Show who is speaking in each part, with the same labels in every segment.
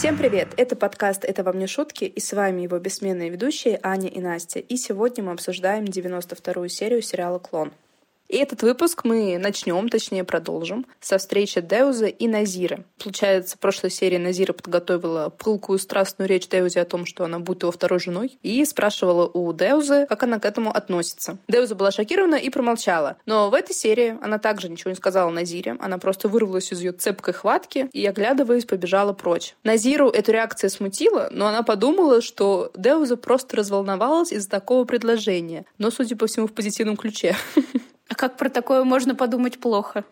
Speaker 1: Всем привет! Это подкаст «Это вам не шутки» и с вами его бессменные ведущие Аня и Настя. И сегодня мы обсуждаем 92-ю серию сериала «Клон». И этот выпуск мы начнем, точнее продолжим, со встречи Деуза и Назира. Получается, в прошлой серии Назира подготовила пылкую страстную речь Деузе о том, что она будет его второй женой, и спрашивала у Деузы, как она к этому относится. Деуза была шокирована и промолчала. Но в этой серии она также ничего не сказала Назире, она просто вырвалась из ее цепкой хватки и, оглядываясь, побежала прочь. Назиру эту реакцию смутила, но она подумала, что Деуза просто разволновалась из-за такого предложения, но, судя по всему, в позитивном ключе.
Speaker 2: А как про такое можно подумать плохо?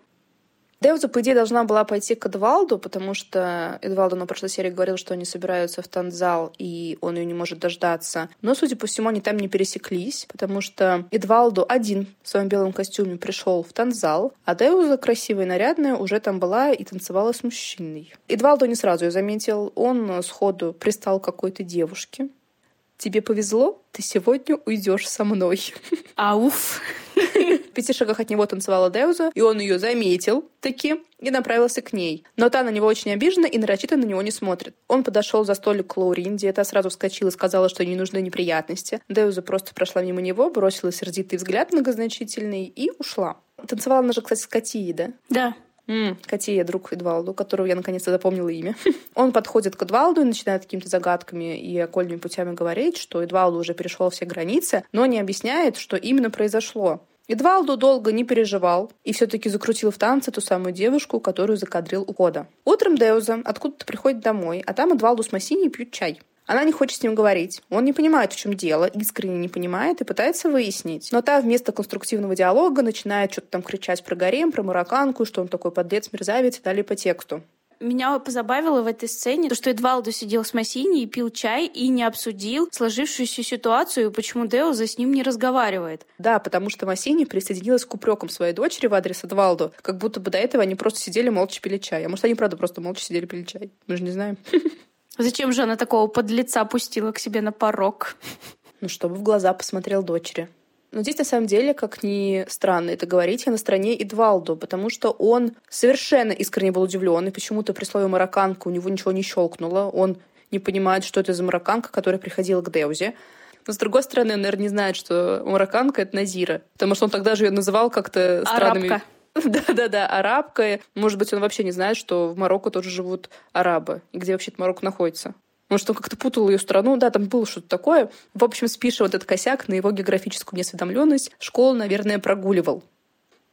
Speaker 1: Деуза, по идее, должна была пойти к Эдвалду, потому что Эдвалду на прошлой серии говорил, что они собираются в танцзал, и он ее не может дождаться. Но, судя по всему, они там не пересеклись, потому что Эдвалду один в своем белом костюме пришел в танцзал, а Деуза, красивая и нарядная, уже там была и танцевала с мужчиной. Эдвалду не сразу ее заметил. Он сходу пристал к какой-то девушке. «Тебе повезло, ты сегодня уйдешь со мной».
Speaker 2: Ауф
Speaker 1: пяти шагах от него танцевала Деуза, и он ее заметил таки и направился к ней. Но та на него очень обижена и нарочито на него не смотрит. Он подошел за столик к Лауринде, та сразу вскочила и сказала, что ей не нужны неприятности. Деуза просто прошла мимо него, бросила сердитый взгляд многозначительный и ушла. Танцевала она же, кстати, с Катией, да?
Speaker 2: Да.
Speaker 1: М, Катия, друг Эдвалду, которого я наконец-то запомнила имя. Он подходит к Эдвалду и начинает какими-то загадками и окольными путями говорить, что Эдвалду уже перешел все границы, но не объясняет, что именно произошло. Эдвалду долго не переживал и все-таки закрутил в танце ту самую девушку, которую закадрил у кода. Утром Деуза откуда-то приходит домой, а там Эдвалду с Массини пьют чай. Она не хочет с ним говорить. Он не понимает, в чем дело, искренне не понимает и пытается выяснить. Но та вместо конструктивного диалога начинает что-то там кричать про гарем, про марокканку, что он такой подлец, мерзавец и далее по тексту.
Speaker 2: Меня позабавило в этой сцене то, что Эдвалдо сидел с Массини и пил чай и не обсудил сложившуюся ситуацию, почему Деуза с ним не разговаривает.
Speaker 1: Да, потому что Массини присоединилась к упрекам своей дочери в адрес Эдвалдо, как будто бы до этого они просто сидели молча пили чай. А может, они правда просто молча сидели пили чай. Мы же не знаем.
Speaker 2: Зачем же она такого подлеца пустила к себе на порог?
Speaker 1: Ну, чтобы в глаза посмотрел дочери. Но здесь, на самом деле, как ни странно это говорить, я на стороне Эдвалду, потому что он совершенно искренне был удивлен, и почему-то при слове «марокканка» у него ничего не щелкнуло. Он не понимает, что это за марокканка, которая приходила к Деузе. Но, с другой стороны, он, наверное, не знает, что марокканка — это Назира, потому что он тогда же ее называл как-то странными...
Speaker 2: Арабка.
Speaker 1: Да-да-да, арабка. Может быть, он вообще не знает, что в Марокко тоже живут арабы, и где вообще-то Марокко находится. Может, он как-то путал ее страну. Да, там было что-то такое. В общем, спишем вот этот косяк на его географическую неосведомленность. Школу, наверное, прогуливал.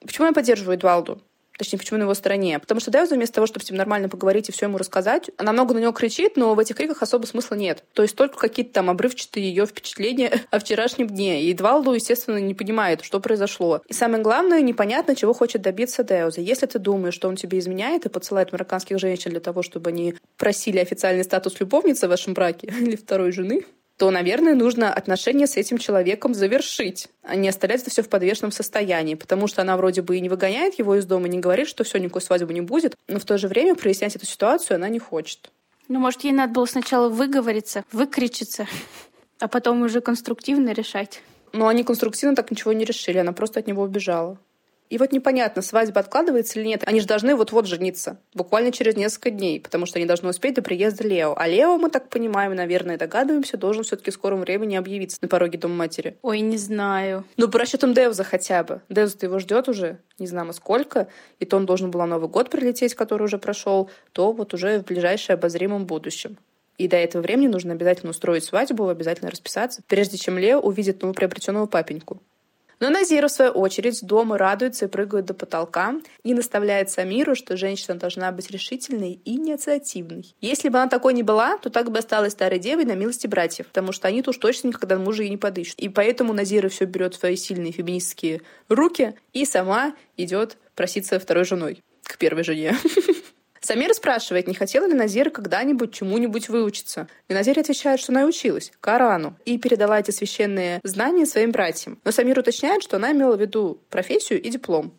Speaker 1: Почему я поддерживаю Эдвалду? Точнее, почему на его стороне? Потому что Дэвза вместо того, чтобы с ним нормально поговорить и все ему рассказать, она много на него кричит, но в этих криках особо смысла нет. То есть только какие-то там обрывчатые ее впечатления о вчерашнем дне. И Эдвалду, естественно, не понимает, что произошло. И самое главное, непонятно, чего хочет добиться Деуза. Если ты думаешь, что он тебе изменяет и подсылает марокканских женщин для того, чтобы они просили официальный статус любовницы в вашем браке или второй жены, то, наверное, нужно отношения с этим человеком завершить, а не оставлять это все в подвешенном состоянии, потому что она вроде бы и не выгоняет его из дома, не говорит, что все, никакой свадьбы не будет, но в то же время прояснять эту ситуацию она не хочет.
Speaker 2: Ну, может, ей надо было сначала выговориться, выкричиться, а потом уже конструктивно решать.
Speaker 1: Но они конструктивно так ничего не решили, она просто от него убежала. И вот непонятно, свадьба откладывается или нет. Они же должны вот-вот жениться, буквально через несколько дней, потому что они должны успеть до приезда Лео. А Лео, мы так понимаем, наверное, догадываемся, должен все-таки в скором времени объявиться на пороге дома матери.
Speaker 2: Ой, не знаю.
Speaker 1: Ну, по расчетам Девза хотя бы. Девза-то его ждет уже, не знамо сколько, и то он должен был на Новый год прилететь, который уже прошел, то вот уже в ближайшем обозримом будущем. И до этого времени нужно обязательно устроить свадьбу, обязательно расписаться, прежде чем Лео увидит новоприобретенного папеньку. Но Назира, в свою очередь, дома радуется и прыгает до потолка и наставляет Самиру, что женщина должна быть решительной и инициативной. Если бы она такой не была, то так бы осталась старой девой на милости братьев, потому что они-то уж точно никогда мужа и не подыщут. И поэтому Назира все берет в свои сильные феминистские руки и сама идет проситься второй женой к первой жене. Самир спрашивает, не хотела ли Назира когда-нибудь чему-нибудь выучиться. И Назира отвечает, что она училась, Корану, и передала эти священные знания своим братьям. Но Самир уточняет, что она имела в виду профессию и диплом.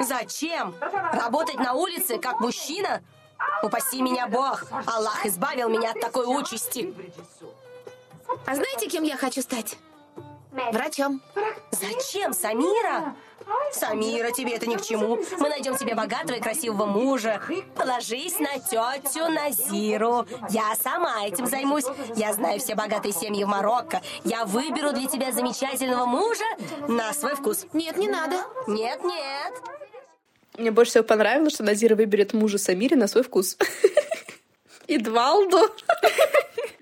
Speaker 3: Зачем? Работать на улице как мужчина? Упаси меня Бог! Аллах избавил меня от такой участи.
Speaker 4: А знаете, кем я хочу стать?
Speaker 3: Врачом. Зачем, Самира? Самира, тебе это ни к чему. Мы найдем тебе богатого и красивого мужа. Положись на тетю Назиру. Я сама этим займусь. Я знаю все богатые семьи в Марокко. Я выберу для тебя замечательного мужа на свой вкус.
Speaker 2: Нет, не надо.
Speaker 3: Нет, нет.
Speaker 1: Мне больше всего понравилось, что Назира выберет мужа Самире на свой вкус. И Двалду.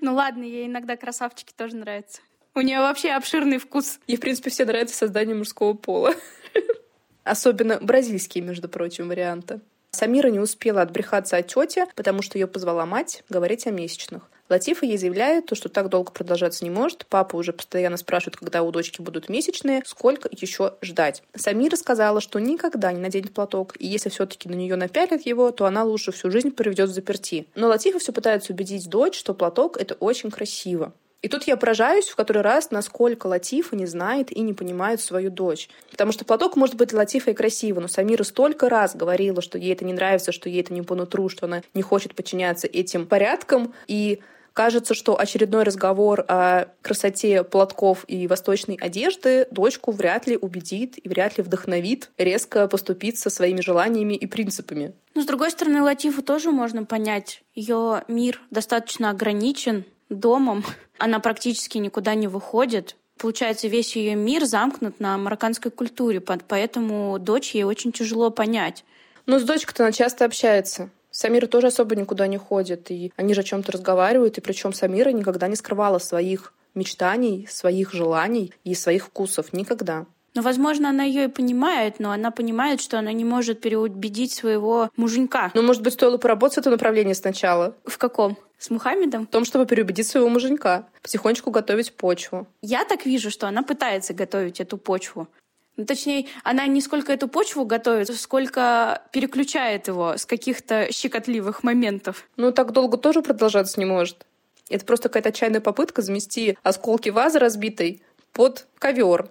Speaker 2: Ну ладно, ей иногда красавчики тоже нравятся. У нее вообще обширный вкус.
Speaker 1: И, в принципе, все нравится создание мужского пола. Особенно бразильские, между прочим, варианты. Самира не успела отбрехаться от тети, потому что ее позвала мать говорить о месячных. Латифа ей заявляет, что так долго продолжаться не может. Папа уже постоянно спрашивает, когда у дочки будут месячные, сколько еще ждать. Самира сказала, что никогда не наденет платок, и если все-таки на нее напялят его, то она лучше всю жизнь проведет в заперти. Но Латифа все пытается убедить дочь, что платок — это очень красиво. И тут я поражаюсь в который раз, насколько Латифа не знает и не понимает свою дочь. Потому что платок может быть Латифа и красиво, но Самира столько раз говорила, что ей это не нравится, что ей это не по нутру, что она не хочет подчиняться этим порядкам. И кажется, что очередной разговор о красоте платков и восточной одежды дочку вряд ли убедит и вряд ли вдохновит резко поступить со своими желаниями и принципами.
Speaker 2: Но, с другой стороны, Латифу тоже можно понять. Ее мир достаточно ограничен, домом. Она практически никуда не выходит. Получается, весь ее мир замкнут на марокканской культуре, поэтому дочь ей очень тяжело понять.
Speaker 1: Ну, с дочкой-то она часто общается. Самира тоже особо никуда не ходит, и они же о чем-то разговаривают, и причем Самира никогда не скрывала своих мечтаний, своих желаний и своих вкусов. Никогда.
Speaker 2: Но, возможно, она ее и понимает, но она понимает, что она не может переубедить своего муженька.
Speaker 1: Ну, может быть, стоило поработать в этом направлении сначала.
Speaker 2: В каком? С Мухаммедом?
Speaker 1: В том, чтобы переубедить своего муженька. Потихонечку готовить почву.
Speaker 2: Я так вижу, что она пытается готовить эту почву. Ну, точнее, она не сколько эту почву готовит, сколько переключает его с каких-то щекотливых моментов.
Speaker 1: Ну, так долго тоже продолжаться не может. Это просто какая-то отчаянная попытка замести осколки вазы разбитой под ковер.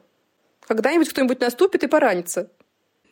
Speaker 1: Когда-нибудь кто-нибудь наступит и поранится.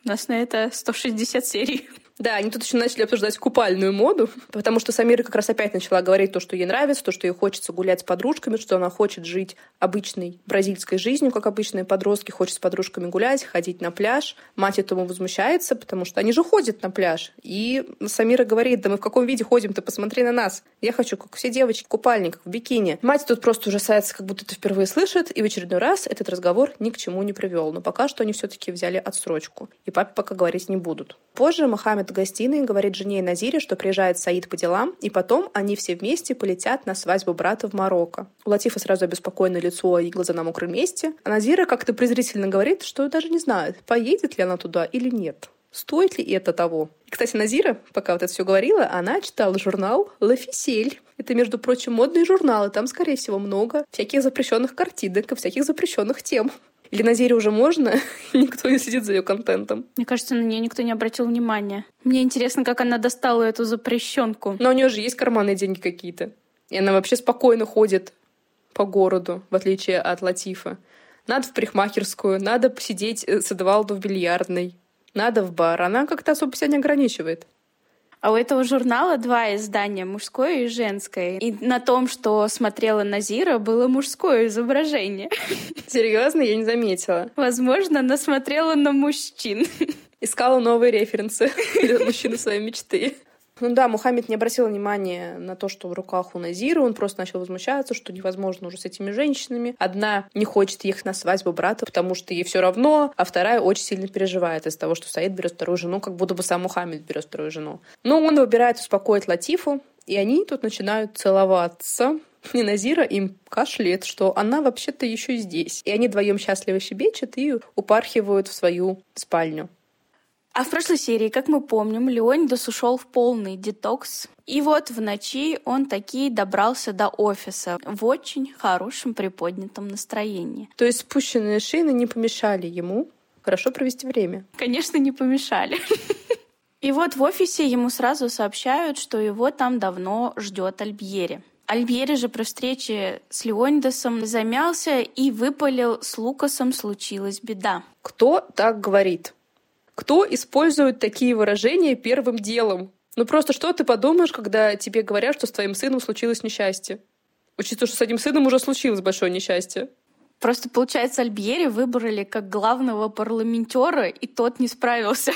Speaker 2: У нас на это 160 серий.
Speaker 1: Да, они тут еще начали обсуждать купальную моду, потому что Самира как раз опять начала говорить то, что ей нравится, то, что ей хочется гулять с подружками, что она хочет жить обычной бразильской жизнью, как обычные подростки, хочет с подружками гулять, ходить на пляж. Мать этому возмущается, потому что они же ходят на пляж. И Самира говорит, да мы в каком виде ходим, ты посмотри на нас. Я хочу, как все девочки, в в бикини. Мать тут просто ужасается, как будто это впервые слышит, и в очередной раз этот разговор ни к чему не привел. Но пока что они все-таки взяли отсрочку. И папе пока говорить не будут. Позже Мохаммед в гостиной говорит жене и Назире, что приезжает Саид по делам, и потом они все вместе полетят на свадьбу брата в Марокко. У Латифа сразу обеспокоенное лицо и глаза на мокром месте. А Назира как-то презрительно говорит, что даже не знает, поедет ли она туда или нет. Стоит ли это того? И, кстати, Назира, пока вот это все говорила, она читала журнал «Лафисель». Это, между прочим, модный журнал, и там, скорее всего, много всяких запрещенных картинок и всяких запрещенных тем. Или на Зере уже можно, никто не следит за ее контентом.
Speaker 2: Мне кажется, на нее никто не обратил внимания. Мне интересно, как она достала эту запрещенку.
Speaker 1: Но у нее же есть карманные деньги какие-то. И она вообще спокойно ходит по городу, в отличие от Латифа. Надо в парикмахерскую, надо посидеть с Эдвалду в бильярдной, надо в бар. Она как-то особо себя не ограничивает.
Speaker 2: А у этого журнала два издания, мужское и женское. И на том, что смотрела Назира, было мужское изображение.
Speaker 1: Серьезно, я не заметила.
Speaker 2: Возможно, она смотрела на мужчин.
Speaker 1: Искала новые референсы для мужчины своей мечты. Ну да, Мухаммед не обратил внимания на то, что в руках у Назира. Он просто начал возмущаться, что невозможно уже с этими женщинами. Одна не хочет ехать на свадьбу брата, потому что ей все равно, а вторая очень сильно переживает из-за того, что Саид берет вторую жену, как будто бы сам Мухаммед берет вторую жену. Но он выбирает успокоить Латифу, и они тут начинают целоваться. И Назира им кашляет, что она вообще-то еще здесь. И они вдвоем счастливо щебечут и упархивают в свою спальню.
Speaker 2: А в прошлой серии, как мы помним, Леонидас ушел в полный детокс. И вот в ночи он таки добрался до офиса в очень хорошем приподнятом настроении.
Speaker 1: То есть спущенные шины не помешали ему хорошо провести время?
Speaker 2: Конечно, не помешали. И вот в офисе ему сразу сообщают, что его там давно ждет Альбьери. Альбьери же при встрече с Леонидасом замялся и выпалил «С Лукасом случилась беда».
Speaker 1: Кто так говорит? Кто использует такие выражения первым делом? Ну просто что ты подумаешь, когда тебе говорят, что с твоим сыном случилось несчастье? Учитывая, что с одним сыном уже случилось большое несчастье.
Speaker 2: Просто, получается, Альбьери выбрали как главного парламентера, и тот не справился.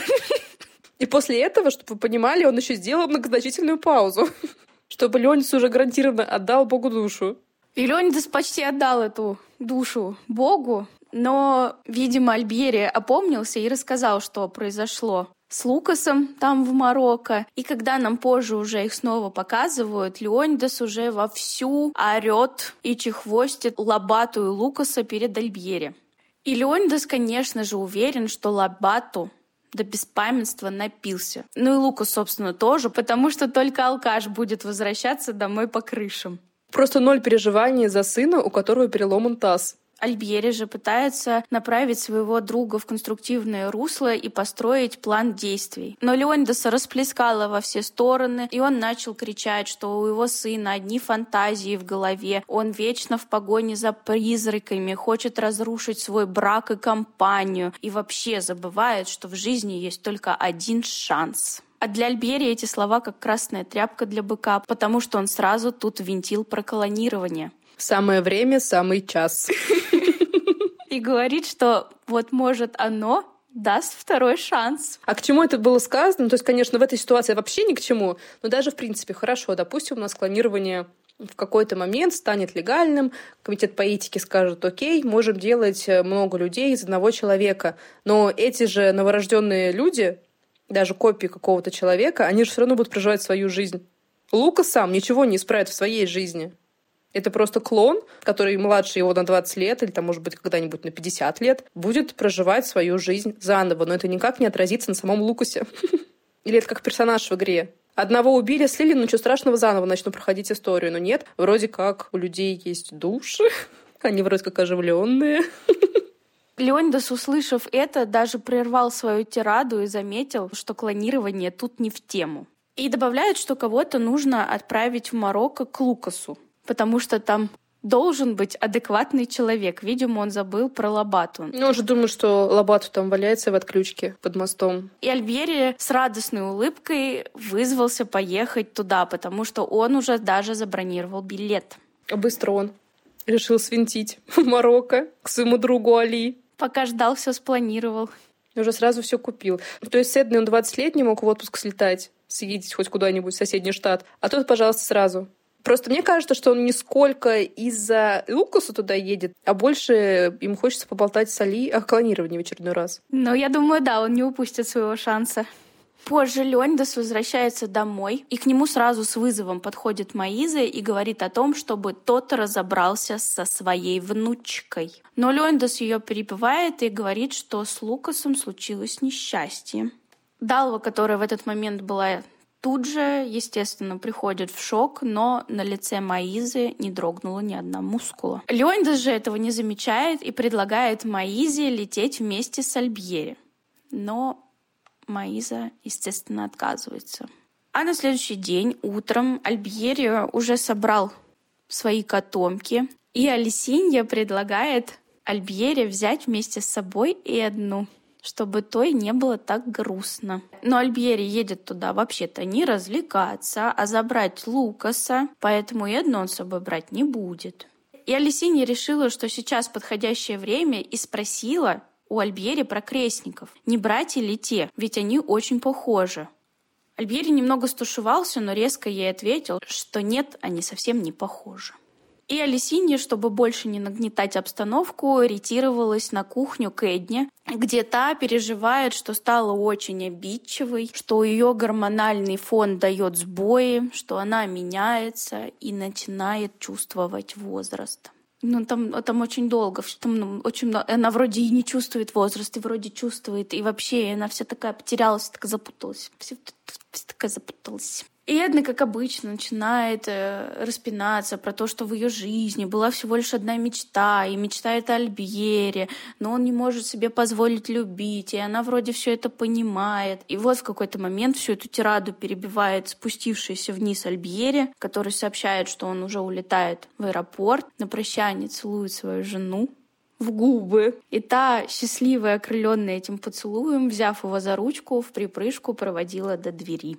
Speaker 1: И после этого, чтобы вы понимали, он еще сделал многозначительную паузу, чтобы Леонидс уже гарантированно отдал Богу душу.
Speaker 2: И Леонидас почти отдал эту душу Богу, но, видимо, Альбьери опомнился и рассказал, что произошло с Лукасом там в Марокко. И когда нам позже уже их снова показывают, Леонидас уже вовсю орет и чехвостит Лабату и Лукаса перед Альбьери. И Леонидас, конечно же, уверен, что Лабату до беспамятства напился. Ну и Лукас, собственно, тоже, потому что только алкаш будет возвращаться домой по крышам.
Speaker 1: Просто ноль переживаний за сына, у которого переломан таз.
Speaker 2: Альбьери же пытается направить своего друга в конструктивное русло и построить план действий. Но Леонидаса расплескала во все стороны, и он начал кричать, что у его сына одни фантазии в голове, он вечно в погоне за призраками, хочет разрушить свой брак и компанию, и вообще забывает, что в жизни есть только один шанс. А для Альбери эти слова как красная тряпка для быка, потому что он сразу тут винтил про колонирование.
Speaker 1: Самое время, самый час.
Speaker 2: И говорит, что вот может оно даст второй шанс.
Speaker 1: А к чему это было сказано? То есть, конечно, в этой ситуации вообще ни к чему, но даже, в принципе, хорошо. Допустим, у нас клонирование в какой-то момент станет легальным, комитет по этике скажет, окей, можем делать э, много людей из одного человека. Но эти же новорожденные люди, даже копии какого-то человека, они же все равно будут проживать свою жизнь. Лука сам ничего не исправит в своей жизни. Это просто клон, который младше его на 20 лет, или там, может быть, когда-нибудь на 50 лет, будет проживать свою жизнь заново. Но это никак не отразится на самом Лукасе. Или это как персонаж в игре. Одного убили, слили, ну ничего страшного, заново начну проходить историю. Но нет, вроде как у людей есть души, они вроде как оживленные.
Speaker 2: Леонидас, услышав это, даже прервал свою тираду и заметил, что клонирование тут не в тему. И добавляет, что кого-то нужно отправить в Марокко к Лукасу потому что там должен быть адекватный человек. Видимо, он забыл про Лобату.
Speaker 1: Ну, он же думает, что Лобату там валяется в отключке под мостом.
Speaker 2: И Альбери с радостной улыбкой вызвался поехать туда, потому что он уже даже забронировал билет.
Speaker 1: А быстро он решил свинтить в Марокко к своему другу Али.
Speaker 2: Пока ждал, все спланировал.
Speaker 1: Уже сразу все купил. То есть с Эдной он 20 лет не мог в отпуск слетать, съездить хоть куда-нибудь в соседний штат. А тут, пожалуйста, сразу. Просто мне кажется, что он не сколько из-за Лукаса туда едет, а больше им хочется поболтать с Али о клонировании в очередной раз.
Speaker 2: Ну, я думаю, да, он не упустит своего шанса. Позже Леонидас возвращается домой, и к нему сразу с вызовом подходит Маиза и говорит о том, чтобы тот разобрался со своей внучкой. Но Леонидас ее перебивает и говорит, что с Лукасом случилось несчастье. Далва, которая в этот момент была тут же, естественно, приходит в шок, но на лице Маизы не дрогнула ни одна мускула. Леонидас же этого не замечает и предлагает Маизе лететь вместе с Альбьери. Но Маиза, естественно, отказывается. А на следующий день утром Альбьери уже собрал свои котомки, и Алисинья предлагает Альбьере взять вместе с собой и одну чтобы той не было так грустно. Но Альбьери едет туда вообще-то не развлекаться, а забрать Лукаса, поэтому Эдну он с собой брать не будет. И Алисинья решила, что сейчас подходящее время и спросила у Альбьери про крестников, не братья ли те, ведь они очень похожи. Альбьери немного стушевался, но резко ей ответил, что нет, они совсем не похожи. И Алисинья, чтобы больше не нагнетать обстановку, ретировалась на кухню к Эдне, где та переживает, что стала очень обидчивой, что ее гормональный фон дает сбои, что она меняется и начинает чувствовать возраст. Ну, там, там очень долго, там ну, очень. Она вроде и не чувствует возраст, и вроде чувствует, и вообще она вся такая потерялась, такая запуталась. Вся, вся такая запуталась. И Эдна, как обычно, начинает э, распинаться про то, что в ее жизни была всего лишь одна мечта, и мечта это Альбьере, но он не может себе позволить любить, и она вроде все это понимает. И вот в какой-то момент всю эту тираду перебивает спустившийся вниз Альбьере, который сообщает, что он уже улетает в аэропорт, на прощание целует свою жену, в губы. И та, счастливая, окрыленная этим поцелуем, взяв его за ручку, в припрыжку проводила до двери.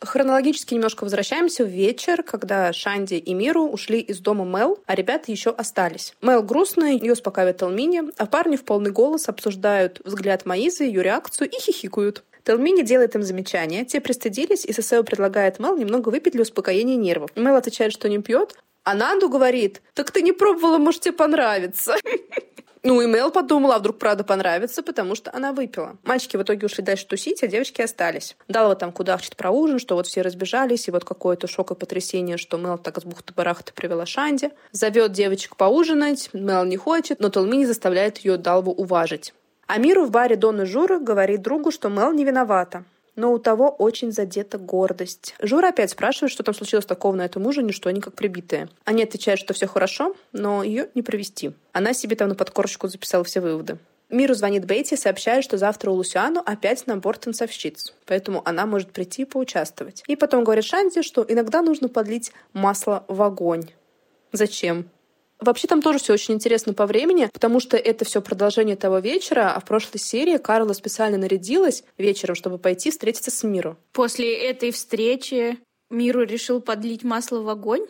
Speaker 1: Хронологически немножко возвращаемся в вечер, когда Шанди и Миру ушли из дома Мел, а ребята еще остались. Мел грустная, ее успокаивает Талмини, а парни в полный голос обсуждают взгляд Маизы, ее реакцию и хихикают. Телмини делает им замечание, те пристыдились, и Сесео предлагает Мел немного выпить для успокоения нервов. Мел отвечает, что не пьет, а Нанду говорит, так ты не пробовала, может, тебе понравится. Ну, и Мел подумала, а вдруг правда понравится, потому что она выпила. Мальчики в итоге ушли дальше тусить, а девочки остались. Дала вот там кудахчет про ужин, что вот все разбежались, и вот какое-то шок и потрясение, что Мел так с бухты-барахта привела Шанди. Зовет девочек поужинать, Мел не хочет, но Толмини заставляет ее Далву уважить. Амиру в баре Дона Жура говорит другу, что Мел не виновата но у того очень задета гордость. Жура опять спрашивает, что там случилось такого на этом ужине, что они как прибитые. Они отвечают, что все хорошо, но ее не провести. Она себе там на подкорочку записала все выводы. Миру звонит Бейти и сообщает, что завтра у Лусиану опять набор танцовщиц, поэтому она может прийти и поучаствовать. И потом говорит Шанди, что иногда нужно подлить масло в огонь. Зачем? Вообще там тоже все очень интересно по времени, потому что это все продолжение того вечера, а в прошлой серии Карла специально нарядилась вечером, чтобы пойти встретиться с Миру.
Speaker 2: После этой встречи Миру решил подлить масло в огонь?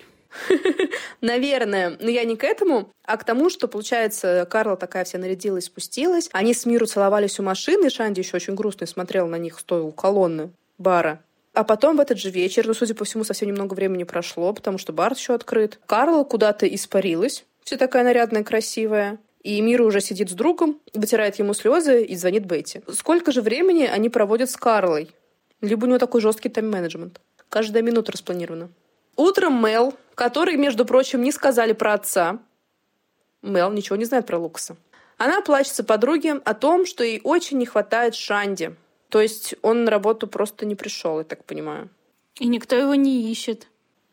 Speaker 1: Наверное. Но я не к этому, а к тому, что, получается, Карла такая вся нарядилась, спустилась. Они с Миру целовались у машины, и Шанди еще очень грустно смотрел на них, стоя у колонны бара. А потом в этот же вечер, ну, судя по всему, совсем немного времени прошло, потому что бар еще открыт, Карла куда-то испарилась, все такая нарядная, красивая. И Мира уже сидит с другом, вытирает ему слезы и звонит Бетти. Сколько же времени они проводят с Карлой? Либо у него такой жесткий тайм-менеджмент. Каждая минута распланирована. Утром Мел, который, между прочим, не сказали про отца. Мел ничего не знает про Лукаса. Она плачется подруге о том, что ей очень не хватает Шанди, то есть он на работу просто не пришел, я так понимаю.
Speaker 2: И никто его не ищет.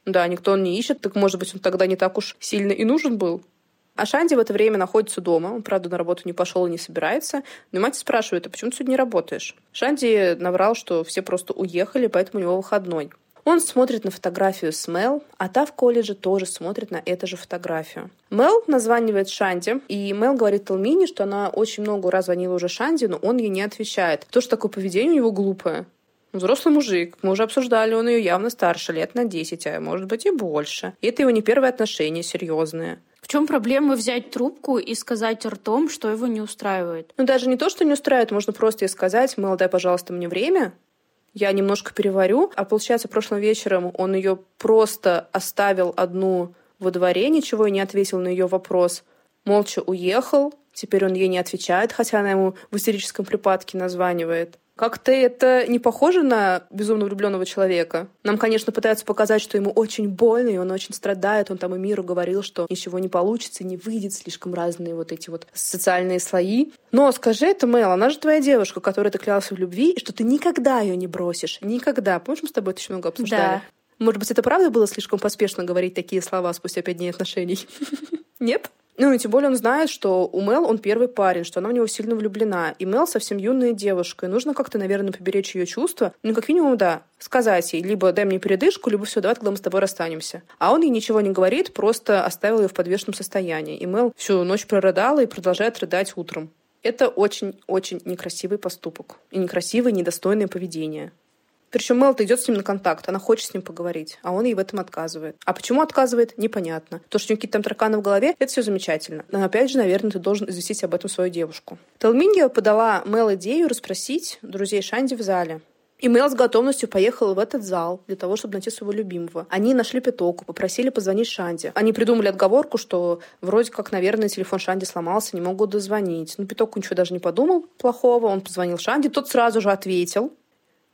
Speaker 1: Да, никто он не ищет, так может быть он тогда не так уж сильно и нужен был. А Шанди в это время находится дома. Он, правда, на работу не пошел и не собирается. Но мать спрашивает, а почему ты сегодня не работаешь? Шанди наврал, что все просто уехали, поэтому у него выходной. Он смотрит на фотографию с Мел, а та в колледже тоже смотрит на эту же фотографию. Мел названивает Шанди, и Мел говорит Талмине, что она очень много раз звонила уже Шанди, но он ей не отвечает. То, что такое поведение у него глупое. Взрослый мужик, мы уже обсуждали, он ее явно старше, лет на 10, а может быть и больше. И это его не первые отношения серьезные.
Speaker 2: В чем проблема взять трубку и сказать ртом, что его не устраивает?
Speaker 1: Ну, даже не то, что не устраивает, можно просто ей сказать, Мел, дай, пожалуйста, мне время, я немножко переварю. А получается, прошлым вечером он ее просто оставил одну во дворе, ничего и не ответил на ее вопрос. Молча уехал. Теперь он ей не отвечает, хотя она ему в истерическом припадке названивает. Как-то это не похоже на безумно влюбленного человека. Нам, конечно, пытаются показать, что ему очень больно, и он очень страдает. Он там и миру говорил, что ничего не получится, не выйдет, слишком разные вот эти вот социальные слои. Но скажи это, Мэл, она же твоя девушка, которая ты клялся в любви, и что ты никогда ее не бросишь. Никогда. Помнишь, мы с тобой это еще много обсуждали?
Speaker 2: Да.
Speaker 1: Может быть, это правда было слишком поспешно говорить такие слова спустя пять дней отношений? Нет? Ну, и тем более он знает, что у Мел он первый парень, что она в него сильно влюблена. И Мел совсем юная девушка. И нужно как-то, наверное, поберечь ее чувства. Ну, как минимум, да, сказать ей, либо дай мне передышку, либо все, давай тогда мы с тобой расстанемся. А он ей ничего не говорит, просто оставил ее в подвешенном состоянии. И Мел всю ночь прорыдала и продолжает рыдать утром. Это очень-очень некрасивый поступок. И некрасивое, недостойное поведение. Причем Мелта идет с ним на контакт, она хочет с ним поговорить, а он ей в этом отказывает. А почему отказывает, непонятно. То, что у него какие-то там тараканы в голове, это все замечательно. Но опять же, наверное, ты должен известить об этом свою девушку. Талмингия подала Мел идею расспросить друзей Шанди в зале. И Мел с готовностью поехала в этот зал для того, чтобы найти своего любимого. Они нашли Питоку, попросили позвонить Шанди. Они придумали отговорку, что вроде как, наверное, телефон Шанди сломался, не могут дозвонить. Но Питоку ничего даже не подумал плохого. Он позвонил Шанди, тот сразу же ответил.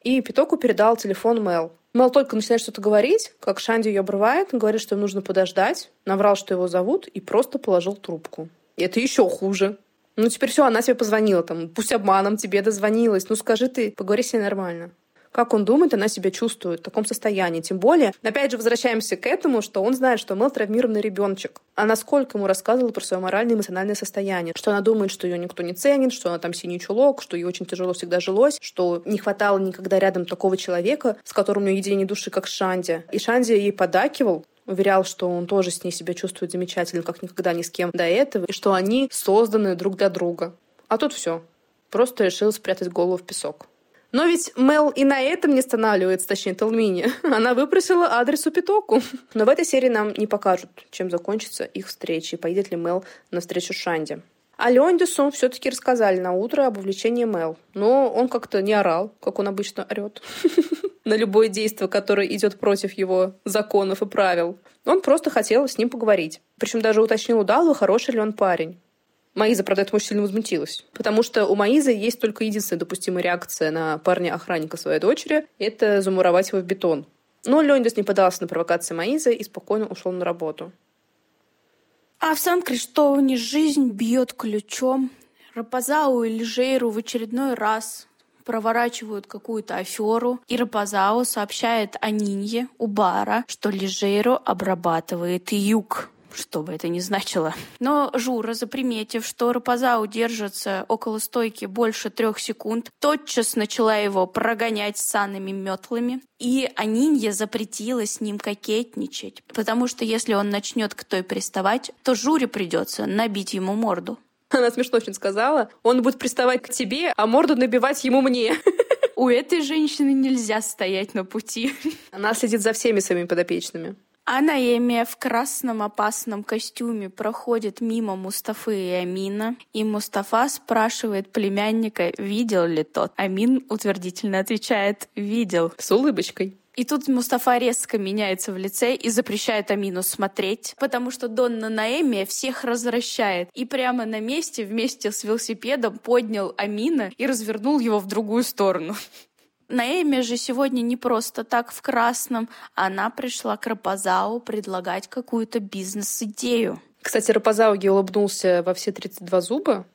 Speaker 1: И Питоку передал телефон Мел. Мел только начинает что-то говорить, как Шанди ее обрывает, говорит, что им нужно подождать, наврал, что его зовут, и просто положил трубку. И это еще хуже. Ну, теперь все, она тебе позвонила, там, пусть обманом тебе дозвонилась. Ну, скажи ты, поговори с ней нормально как он думает, она себя чувствует в таком состоянии. Тем более, опять же, возвращаемся к этому, что он знает, что Мел травмированный ребеночек. А насколько ему рассказывала про свое моральное и эмоциональное состояние, что она думает, что ее никто не ценит, что она там синий чулок, что ей очень тяжело всегда жилось, что не хватало никогда рядом такого человека, с которым у нее единение души, как Шанди. И Шанди ей подакивал, уверял, что он тоже с ней себя чувствует замечательно, как никогда ни с кем до этого, и что они созданы друг для друга. А тут все. Просто решил спрятать голову в песок. Но ведь Мел и на этом не останавливается, точнее, Талмини. Она выпросила адрес у Питоку. Но в этой серии нам не покажут, чем закончится их встреча и поедет ли Мел на встречу Шанди. А Леондису все-таки рассказали на утро об увлечении Мел. Но он как-то не орал, как он обычно орет. на любое действие, которое идет против его законов и правил. Он просто хотел с ним поговорить. Причем даже уточнил у Далу, хороший ли он парень. Маиза, правда, этому очень сильно возмутилась. Потому что у Маизы есть только единственная допустимая реакция на парня-охранника своей дочери — это замуровать его в бетон. Но Леондис не поддался на провокации Маизы и спокойно ушел на работу.
Speaker 2: А в Сан-Криштоуне жизнь бьет ключом. Рапазау и Лежейру в очередной раз проворачивают какую-то аферу, и Рапазау сообщает Анинье у бара, что Лежейро обрабатывает юг что бы это ни значило. Но Жура, заприметив, что Рапазау держится около стойки больше трех секунд, тотчас начала его прогонять санными метлами, и Анинья запретила с ним кокетничать, потому что если он начнет к той приставать, то Журе придется набить ему морду.
Speaker 1: Она смешно очень сказала. Он будет приставать к тебе, а морду набивать ему мне.
Speaker 2: У этой женщины нельзя стоять на пути.
Speaker 1: Она следит за всеми своими подопечными.
Speaker 2: А Наэмия в красном опасном костюме проходит мимо Мустафы и Амина, и Мустафа спрашивает племянника, видел ли тот. Амин утвердительно отвечает «видел».
Speaker 1: С улыбочкой.
Speaker 2: И тут Мустафа резко меняется в лице и запрещает Амину смотреть, потому что Донна Наэми всех развращает. И прямо на месте вместе с велосипедом поднял Амина и развернул его в другую сторону. Наэми же сегодня не просто так в красном. Она пришла к Рапазау предлагать какую-то бизнес-идею.
Speaker 1: Кстати, Рапазауги улыбнулся во все 32 зуба,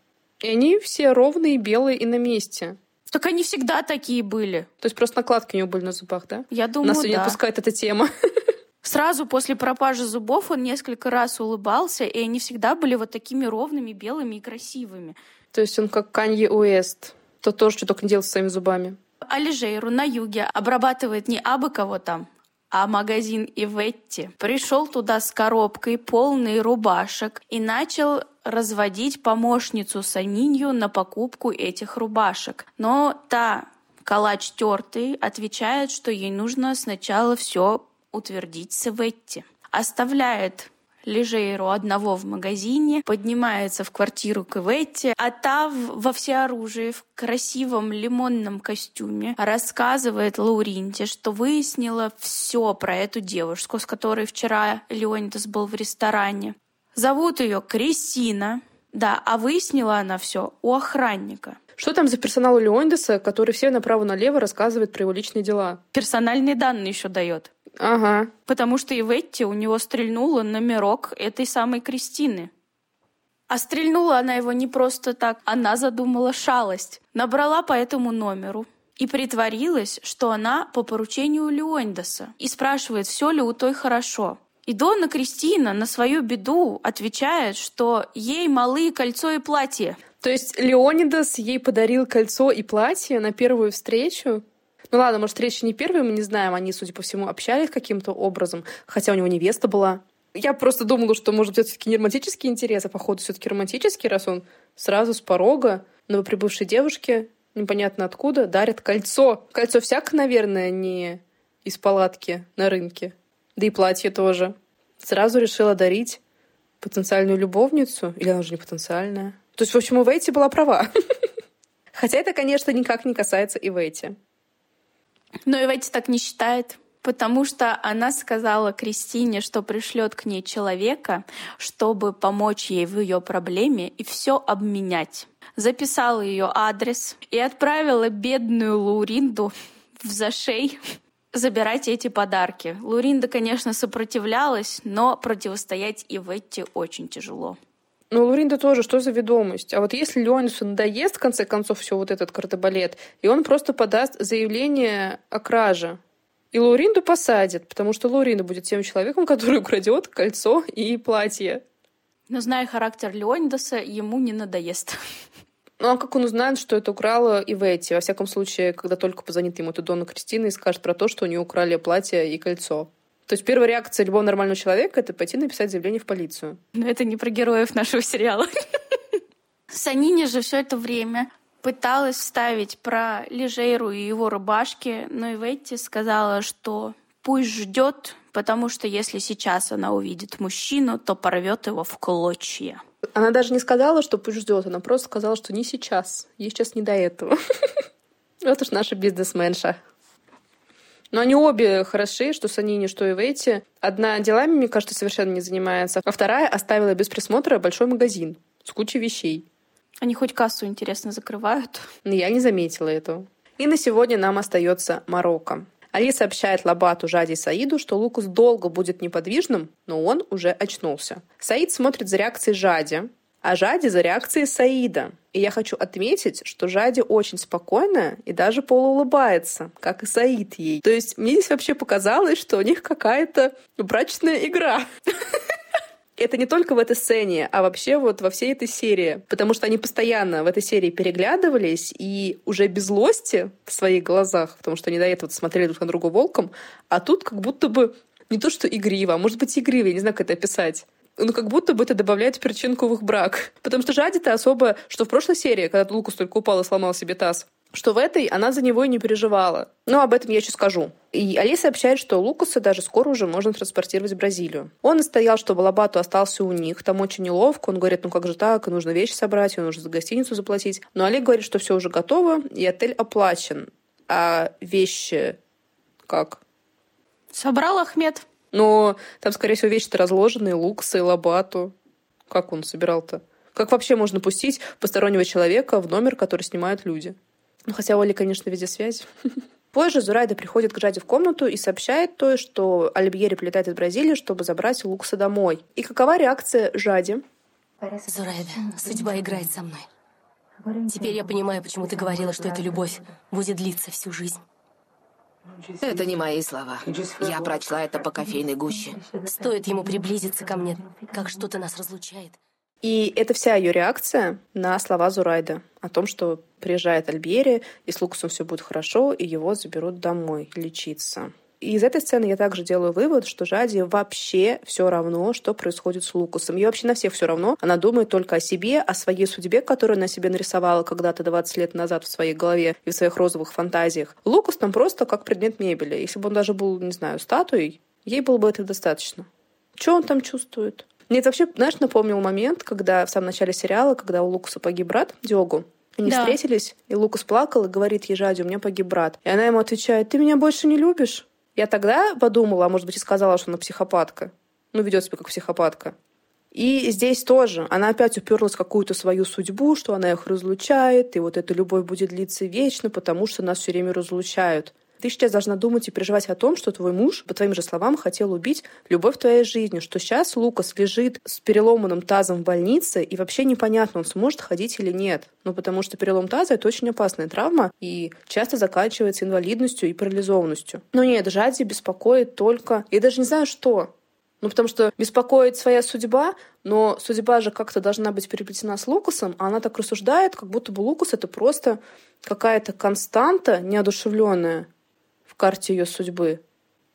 Speaker 1: и они все ровные, белые и на месте.
Speaker 2: Так они всегда такие были.
Speaker 1: То есть просто накладки у него были на зубах, да?
Speaker 2: Я думаю,
Speaker 1: Нас
Speaker 2: да.
Speaker 1: не отпускает эта тема.
Speaker 2: Сразу после пропажи зубов он несколько раз улыбался, и они всегда были вот такими ровными, белыми и красивыми.
Speaker 1: То есть он как Канье Уэст. То тоже что только не делал с своими зубами.
Speaker 2: Алижейру на юге обрабатывает не абы кого там, а магазин Иветти. Пришел туда с коробкой полной рубашек и начал разводить помощницу Санинью на покупку этих рубашек. Но та калач тертый отвечает, что ей нужно сначала все утвердить с Иветти. Оставляет Лежейру одного в магазине, поднимается в квартиру к Иветте, а та во всеоружии, в красивом лимонном костюме, рассказывает Лауринте, что выяснила все про эту девушку, с которой вчера Леонидас был в ресторане. Зовут ее Кристина, да, а выяснила она все у охранника.
Speaker 1: Что там за персонал у Леондеса, который все направо-налево рассказывает про его личные дела?
Speaker 2: Персональные данные еще дает.
Speaker 1: Ага.
Speaker 2: Потому что Иветти у него стрельнула номерок этой самой Кристины. А стрельнула она его не просто так. Она задумала шалость. Набрала по этому номеру. И притворилась, что она по поручению Леондеса. И спрашивает, все ли у той хорошо. И Донна Кристина на свою беду отвечает, что ей малые кольцо и платье.
Speaker 1: То есть Леонидас ей подарил кольцо и платье на первую встречу? Ну ладно, может, встреча не первая, мы не знаем. Они, судя по всему, общались каким-то образом, хотя у него невеста была. Я просто думала, что, может это все-таки не романтический интерес, а походу все-таки романтический, раз он сразу с порога новоприбывшей девушке, непонятно откуда, дарит кольцо. Кольцо всяко, наверное, не из палатки на рынке. Да и платье тоже. Сразу решила дарить потенциальную любовницу, или она уже не потенциальная. То есть, в общем, Ивейти была права. Хотя это, конечно, никак не касается Ивейти.
Speaker 2: Но Ивейти так не считает, потому что она сказала Кристине, что пришлет к ней человека, чтобы помочь ей в ее проблеме и все обменять. Записала ее адрес и отправила бедную Лауринду в зашей забирать эти подарки. Луринда, конечно, сопротивлялась, но противостоять Иветте очень тяжело.
Speaker 1: Ну, Луринда тоже, что за ведомость? А вот если Леонису надоест, в конце концов, все вот этот картобалет, и он просто подаст заявление о краже, и Лауринду посадят, потому что Лауринда будет тем человеком, который украдет кольцо и платье.
Speaker 2: Но зная характер Леонидаса, ему не надоест.
Speaker 1: Ну, а как он узнает, что это украла Иветти? Во всяком случае, когда только позвонит ему эта Донна Кристина и скажет про то, что у нее украли платье и кольцо. То есть первая реакция любого нормального человека — это пойти написать заявление в полицию.
Speaker 2: Но это не про героев нашего сериала. Санине же все это время пыталась вставить про Лежейру и его рубашки, но и Ветти сказала, что пусть ждет, потому что если сейчас она увидит мужчину, то порвет его в клочья.
Speaker 1: Она даже не сказала, что пусть ждет, она просто сказала, что не сейчас. Ей сейчас не до этого. Вот уж наша бизнесменша. Но они обе хороши, что Санини, что и Вейти. Одна делами, мне кажется, совершенно не занимается, а вторая оставила без присмотра большой магазин с кучей вещей.
Speaker 2: Они хоть кассу, интересно, закрывают?
Speaker 1: Я не заметила этого. И на сегодня нам остается Марокко. Али сообщает Лабату, Жади и Саиду, что Лукус долго будет неподвижным, но он уже очнулся. Саид смотрит за реакцией Жади, а Жади за реакцией Саида. И я хочу отметить, что Жади очень спокойная и даже полуулыбается, как и Саид ей. То есть мне здесь вообще показалось, что у них какая-то брачная игра. это не только в этой сцене, а вообще вот во всей этой серии. Потому что они постоянно в этой серии переглядывались и уже без злости в своих глазах, потому что они до этого смотрели друг на друга волком, а тут как будто бы не то что игриво, а может быть игриво, я не знаю, как это описать ну, как будто бы это добавляет перчинку в их брак. Потому что Жади-то особо, что в прошлой серии, когда Лукус только упал и сломал себе таз, что в этой она за него и не переживала. Но об этом я еще скажу. И Али сообщает, что Лукаса даже скоро уже можно транспортировать в Бразилию. Он настоял, чтобы Лобату остался у них. Там очень неловко. Он говорит, ну как же так, нужно вещи собрать, нужно за гостиницу заплатить. Но Али говорит, что все уже готово, и отель оплачен. А вещи как?
Speaker 2: Собрал Ахмед.
Speaker 1: Но там, скорее всего, вещи-то разложены, Лукаса и Лобату. Как он собирал-то? Как вообще можно пустить постороннего человека в номер, который снимают люди? Ну, хотя Оля, конечно, везде связь. Позже Зурайда приходит к Жаде в комнату и сообщает то, что Альбьери прилетает из Бразилии, чтобы забрать Лукса домой. И какова реакция Жади?
Speaker 3: Зурайда, судьба играет со мной. Теперь я понимаю, почему ты говорила, что эта любовь будет длиться всю жизнь.
Speaker 4: Это не мои слова. Я прочла это по кофейной гуще.
Speaker 3: Стоит ему приблизиться ко мне, как что-то нас разлучает.
Speaker 1: И это вся ее реакция на слова Зурайда о том, что приезжает Альбери, и с Лукасом все будет хорошо, и его заберут домой лечиться. И из этой сцены я также делаю вывод, что Жади вообще все равно, что происходит с Лукасом. Ей вообще на всех все равно. Она думает только о себе, о своей судьбе, которую она себе нарисовала когда-то 20 лет назад в своей голове и в своих розовых фантазиях. Лукас там просто как предмет мебели. Если бы он даже был, не знаю, статуей, ей было бы этого достаточно. Что он там чувствует? Мне это вообще, знаешь, напомнил момент, когда в самом начале сериала, когда у Лукаса погиб брат Диогу, они да. встретились, и Лукас плакал и говорит ей, Жади, у меня погиб брат. И она ему отвечает, ты меня больше не любишь? Я тогда подумала, а может быть и сказала, что она психопатка. Ну, ведет себя как психопатка. И здесь тоже она опять уперлась в какую-то свою судьбу, что она их разлучает, и вот эта любовь будет длиться вечно, потому что нас все время разлучают. Ты сейчас должна думать и переживать о том, что твой муж, по твоим же словам, хотел убить любовь твоей жизни, что сейчас Лукас лежит с переломанным тазом в больнице, и вообще непонятно, он сможет ходить или нет. Ну, потому что перелом таза — это очень опасная травма, и часто заканчивается инвалидностью и парализованностью. Но нет, Жади беспокоит только... Я даже не знаю, что. Ну, потому что беспокоит своя судьба, но судьба же как-то должна быть переплетена с Лукасом, а она так рассуждает, как будто бы Лукас — это просто какая-то константа неодушевленная, карте ее судьбы.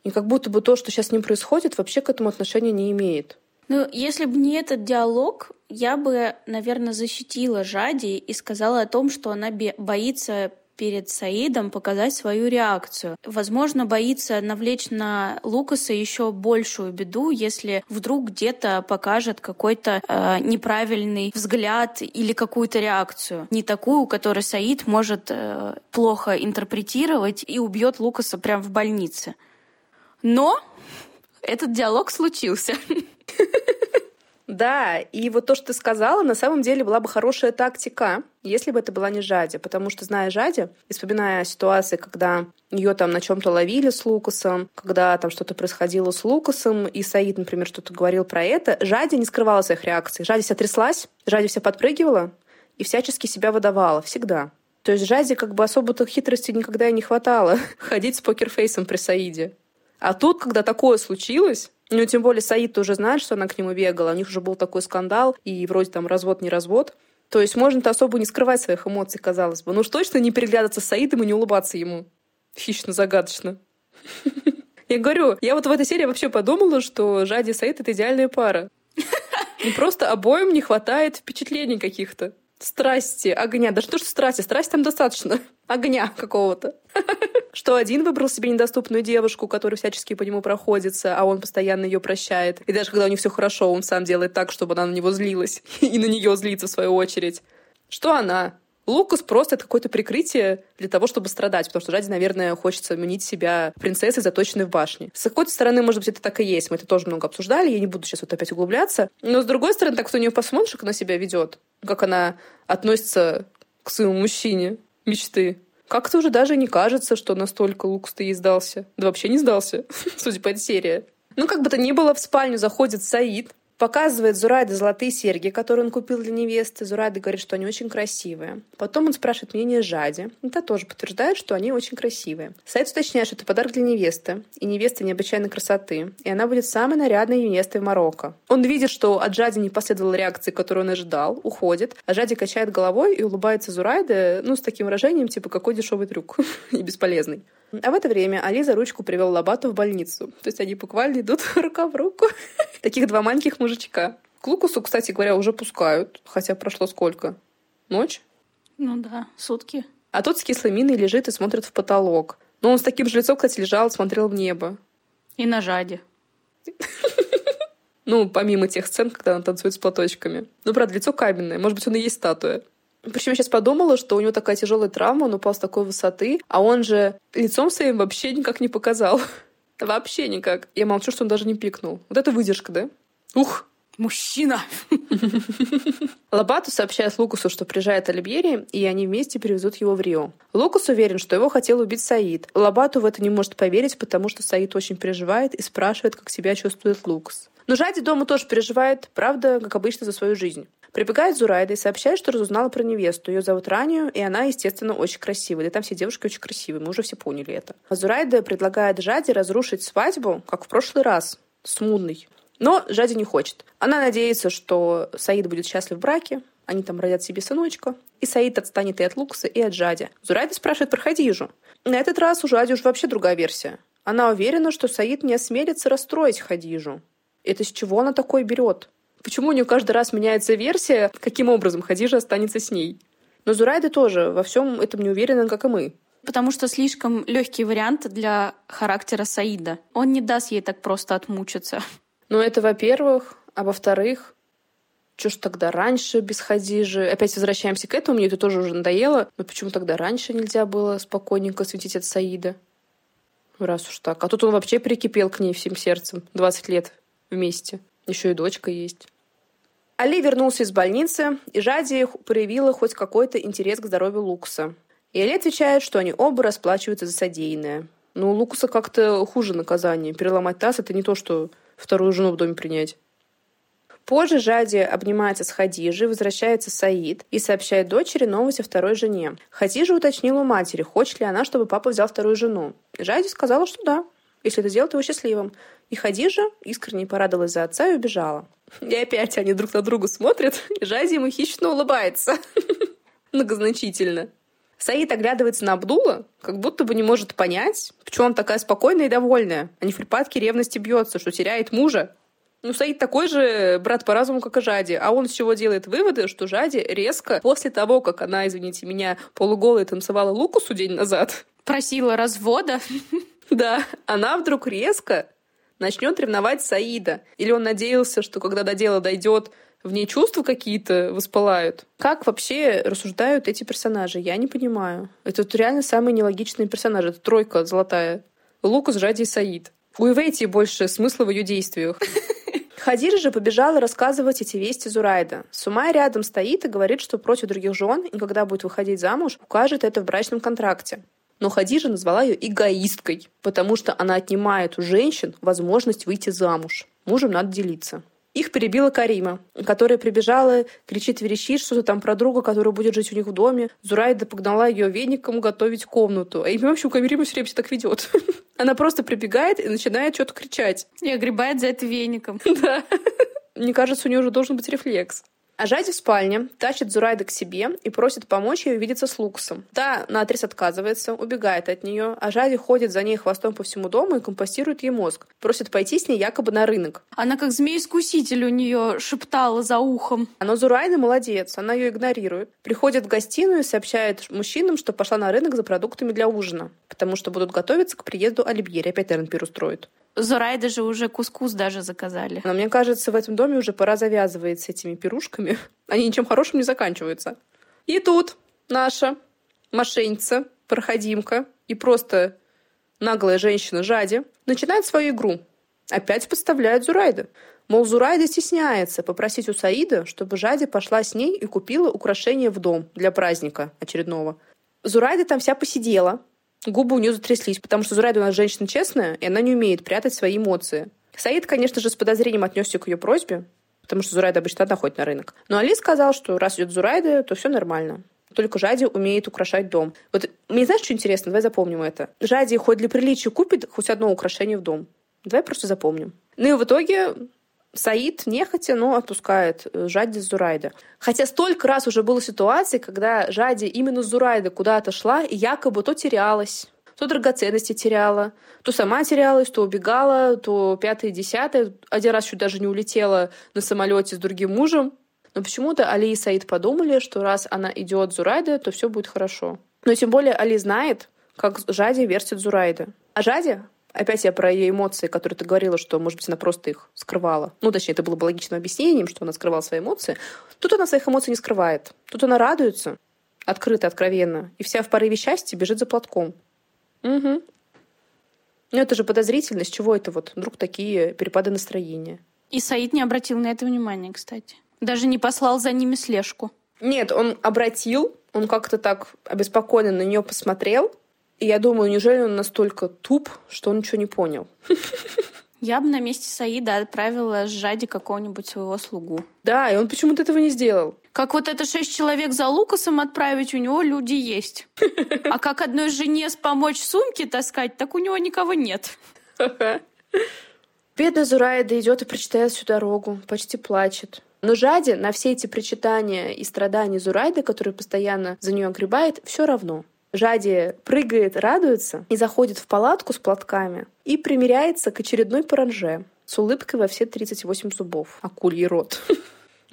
Speaker 1: И как будто бы то, что сейчас с ним происходит, вообще к этому отношения не имеет.
Speaker 2: Ну, если бы не этот диалог, я бы, наверное, защитила Жади и сказала о том, что она боится перед Саидом показать свою реакцию. Возможно, боится навлечь на Лукаса еще большую беду, если вдруг где-то покажет какой-то э, неправильный взгляд или какую-то реакцию. Не такую, которую Саид может э, плохо интерпретировать и убьет Лукаса прямо в больнице. Но этот диалог случился.
Speaker 1: Да, и вот то, что ты сказала, на самом деле была бы хорошая тактика, если бы это была не Жади. Потому что, зная Жади, и вспоминая ситуации, когда ее там на чем-то ловили с Лукасом, когда там что-то происходило с Лукасом, и Саид, например, что-то говорил про это, Жади не скрывала своих реакций. Жади вся тряслась, Жади вся подпрыгивала и всячески себя выдавала. Всегда. То есть Жади как бы особо-то хитрости никогда и не хватало ходить с покерфейсом при Саиде. А тут, когда такое случилось, ну, тем более Саид уже знает, что она к нему бегала. У них уже был такой скандал, и вроде там развод, не развод. То есть можно-то особо не скрывать своих эмоций, казалось бы. Ну уж точно не переглядываться с Саидом и не улыбаться ему. Хищно-загадочно. Я говорю, я вот в этой серии вообще подумала, что Жади и Саид — это идеальная пара. Просто обоим не хватает впечатлений каких-то. Страсти, огня. Даже то, что страсти, страсти там достаточно. Огня какого-то. Что один выбрал себе недоступную девушку, которая всячески по нему проходится, а он постоянно ее прощает. И даже когда у них все хорошо, он сам делает так, чтобы она на него злилась. И на нее злится в свою очередь. Что она? Лукас просто это какое-то прикрытие для того, чтобы страдать, потому что Жади, наверное, хочется мнить себя принцессой, заточенной в башне. С какой-то стороны, может быть, это так и есть. Мы это тоже много обсуждали, я не буду сейчас вот опять углубляться. Но с другой стороны, так кто нее посмотришь, как она себя ведет, как она относится к своему мужчине мечты. Как-то уже даже не кажется, что настолько Лукас-то ей сдался. Да вообще не сдался, судя по этой серии. Ну, как бы то ни было, в спальню заходит Саид, Показывает Зурайда золотые серьги, которые он купил для невесты. Зурайда говорит, что они очень красивые. Потом он спрашивает мнение Жади. Это тоже подтверждает, что они очень красивые. Сайт уточняет, что это подарок для невесты. И невеста необычайной красоты. И она будет самой нарядной невестой в Марокко. Он видит, что от Жади не последовала реакции, которую он ожидал, уходит. А Жади качает головой и улыбается Зурайде, ну, с таким выражением, типа, какой дешевый трюк и бесполезный. А в это время Али за ручку привел Лабату в больницу. То есть они буквально идут рука в руку. Таких два маленьких мужичка. К Лукусу, кстати говоря, уже пускают. Хотя прошло сколько? Ночь?
Speaker 2: Ну да, сутки.
Speaker 1: А тот с кислой миной лежит и смотрит в потолок. Но он с таким же лицом, кстати, лежал, смотрел в небо.
Speaker 2: И на жаде.
Speaker 1: Ну, помимо тех сцен, когда он танцует с платочками. Ну, правда, лицо каменное. Может быть, он и есть статуя. Причем я сейчас подумала, что у него такая тяжелая травма, он упал с такой высоты, а он же лицом своим вообще никак не показал. Вообще никак. Я молчу, что он даже не пикнул. Вот это выдержка, да? Ух!
Speaker 2: Мужчина!
Speaker 1: Лобату сообщает Лукусу, что приезжает Альбери, и они вместе перевезут его в Рио. Лукус уверен, что его хотел убить Саид. Лобату в это не может поверить, потому что Саид очень переживает и спрашивает, как себя чувствует Лукус. Но Жади дома тоже переживает, правда, как обычно, за свою жизнь. Прибегает Зурайда и сообщает, что разузнала про невесту. Ее зовут Ранию, и она, естественно, очень красивая. Да там все девушки очень красивые, мы уже все поняли это. А Зурайда предлагает Жаде разрушить свадьбу, как в прошлый раз, с Мунной. Но Жади не хочет. Она надеется, что Саид будет счастлив в браке, они там родят себе сыночка, и Саид отстанет и от Лукаса, и от Жади. Зурайда спрашивает про Хадижу. На этот раз у Жади уже вообще другая версия. Она уверена, что Саид не осмелится расстроить Хадижу. Это с чего она такое берет? Почему у нее каждый раз меняется версия, каким образом Хадижа останется с ней? Но Зурайда тоже во всем этом не уверена, как и мы.
Speaker 2: Потому что слишком легкий вариант для характера Саида. Он не даст ей так просто отмучиться.
Speaker 1: Ну, это во-первых. А во-вторых, что ж тогда раньше без Хадижи? Опять возвращаемся к этому, мне это тоже уже надоело. Но почему тогда раньше нельзя было спокойненько светить от Саида? Раз уж так. А тут он вообще прикипел к ней всем сердцем. 20 лет вместе. Еще и дочка есть. Али вернулся из больницы, и Жади проявила хоть какой-то интерес к здоровью Лукаса. И Али отвечает, что они оба расплачиваются за содеянное. Но у Лукаса как-то хуже наказание. Переломать таз — это не то, что вторую жену в доме принять. Позже Жади обнимается с Хадижей, возвращается Саид и сообщает дочери новость о второй жене. Хадижа уточнила у матери, хочет ли она, чтобы папа взял вторую жену. Жади сказала, что да, если это сделает его счастливым. И Хадижа искренне порадовалась за отца и убежала. И опять они друг на друга смотрят, и Жади ему хищно улыбается. Многозначительно. Саид оглядывается на Абдула, как будто бы не может понять, почему он такая спокойная и довольная, а не в припадке ревности бьется, что теряет мужа. Ну, Саид такой же брат по разуму, как и Жади. А он с чего делает выводы, что Жади резко, после того, как она, извините меня, полуголой танцевала Лукусу день назад...
Speaker 2: Просила развода.
Speaker 1: Да, она вдруг резко начнет ревновать Саида. Или он надеялся, что когда до дела дойдет, в ней чувства какие-то воспалают. Как вообще рассуждают эти персонажи? Я не понимаю. Это вот реально самые нелогичные персонажи. Это тройка золотая. Лукас, Жади и Саид. У Ивейти больше смысла в ее действиях. Хадир же побежала рассказывать эти вести Зурайда. Сумай рядом стоит и говорит, что против других жен, и когда будет выходить замуж, укажет это в брачном контракте. Но Хадижа назвала ее эгоисткой, потому что она отнимает у женщин возможность выйти замуж. Мужем надо делиться. Их перебила Карима, которая прибежала, кричит, верещит что-то там про друга, который будет жить у них в доме. Зурайда погнала ее веником готовить комнату. А имя вообще у Каримы все время так ведет. Она просто прибегает и начинает что-то кричать.
Speaker 2: И огребает за это веником.
Speaker 1: Да. Мне кажется, у нее уже должен быть рефлекс. А Жади в спальне тащит Зурайда к себе и просит помочь ей увидеться с Лукасом. Та наотрез отказывается, убегает от нее, а Жади ходит за ней хвостом по всему дому и компостирует ей мозг. Просит пойти с ней якобы на рынок.
Speaker 2: Она как змей-искуситель у нее шептала за ухом.
Speaker 1: Но Зурайда молодец, она ее игнорирует. Приходит в гостиную и сообщает мужчинам, что пошла на рынок за продуктами для ужина, потому что будут готовиться к приезду Альбьери. Опять, наверное, пир устроит.
Speaker 2: Зурайда же уже кускус даже заказали.
Speaker 1: Но мне кажется, в этом доме уже пора завязывать с этими пирушками. Они ничем хорошим не заканчиваются. И тут наша мошенница, проходимка и просто наглая женщина Жади начинает свою игру. Опять подставляет Зурайда. Мол, Зурайда стесняется попросить у Саида, чтобы Жади пошла с ней и купила украшение в дом для праздника очередного. Зурайда там вся посидела, Губы у нее затряслись, потому что Зурайда у нас женщина честная, и она не умеет прятать свои эмоции. Саид, конечно же, с подозрением отнесся к ее просьбе, потому что Зурайда обычно одна ходит на рынок. Но Али сказал, что раз идет Зурайда, то все нормально. Только Жади умеет украшать дом. Вот мне знаешь, что интересно? Давай запомним это. Жади хоть для приличия купит хоть одно украшение в дом. Давай просто запомним. Ну и в итоге Саид нехотя, но отпускает э, Жади с Зурайда. Хотя столько раз уже было ситуаций, когда Жади именно с Зурайда куда-то шла и якобы то терялась, то драгоценности теряла, то сама терялась, то убегала, то пятое, десятое. Один раз чуть даже не улетела на самолете с другим мужем. Но почему-то Али и Саид подумали, что раз она идет Зурайда, то все будет хорошо. Но тем более Али знает, как Жади вертит Зурайда. А Жади Опять я про ее эмоции, которые ты говорила, что, может быть, она просто их скрывала. Ну, точнее, это было бы логичным объяснением, что она скрывала свои эмоции. Тут она своих эмоций не скрывает. Тут она радуется, открыто, откровенно. И вся в порыве счастья бежит за платком. Угу. Ну, это же подозрительно, с чего это вот вдруг такие перепады настроения.
Speaker 2: И Саид не обратил на это внимания, кстати. Даже не послал за ними слежку.
Speaker 1: Нет, он обратил, он как-то так обеспокоенно на нее посмотрел, и я думаю, неужели он настолько туп, что он ничего не понял?
Speaker 2: Я бы на месте Саида отправила сжади какого-нибудь своего слугу.
Speaker 1: Да, и он почему-то этого не сделал.
Speaker 2: Как вот это шесть человек за Лукасом отправить, у него люди есть. А как одной жене помочь сумки таскать, так у него никого нет.
Speaker 1: Бедная Зураида идет и прочитает всю дорогу, почти плачет. Но Жади на все эти причитания и страдания Зурайды, которые постоянно за нее огребает, все равно. Жади прыгает, радуется и заходит в палатку с платками и примеряется к очередной паранже с улыбкой во все 38 зубов. Акульий рот.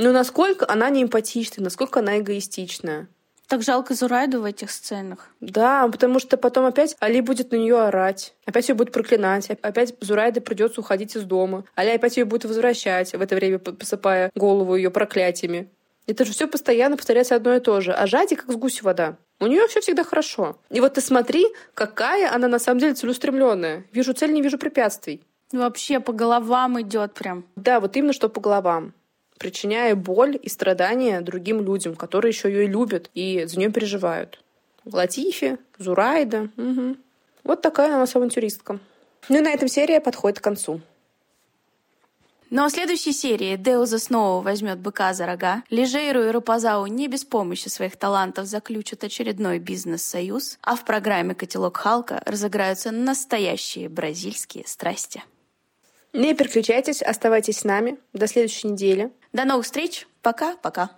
Speaker 1: Ну, насколько она не эмпатичная, насколько она эгоистичная.
Speaker 2: Так жалко Зурайду в этих сценах.
Speaker 1: Да, потому что потом опять Али будет на нее орать, опять ее будет проклинать, опять Зурайде придется уходить из дома, Али опять ее будет возвращать, в это время посыпая голову ее проклятиями. Это же все постоянно повторяется одно и то же. А Жади как с гуси вода. У нее все всегда хорошо. И вот ты смотри, какая она на самом деле целеустремленная. Вижу цель, не вижу препятствий.
Speaker 2: Вообще по головам идет прям.
Speaker 1: Да, вот именно что по головам причиняя боль и страдания другим людям, которые еще ее любят и за нее переживают. Латифи, Зурайда. Угу. Вот такая она у нас авантюристка. Ну и на этом серия подходит к концу.
Speaker 2: Но в следующей серии Деуза снова возьмет быка за рога, Лежейру и Рупазау не без помощи своих талантов заключат очередной бизнес-союз, а в программе «Котелок Халка» разыграются настоящие бразильские страсти.
Speaker 1: Не переключайтесь, оставайтесь с нами. До следующей недели.
Speaker 2: До новых встреч. Пока-пока.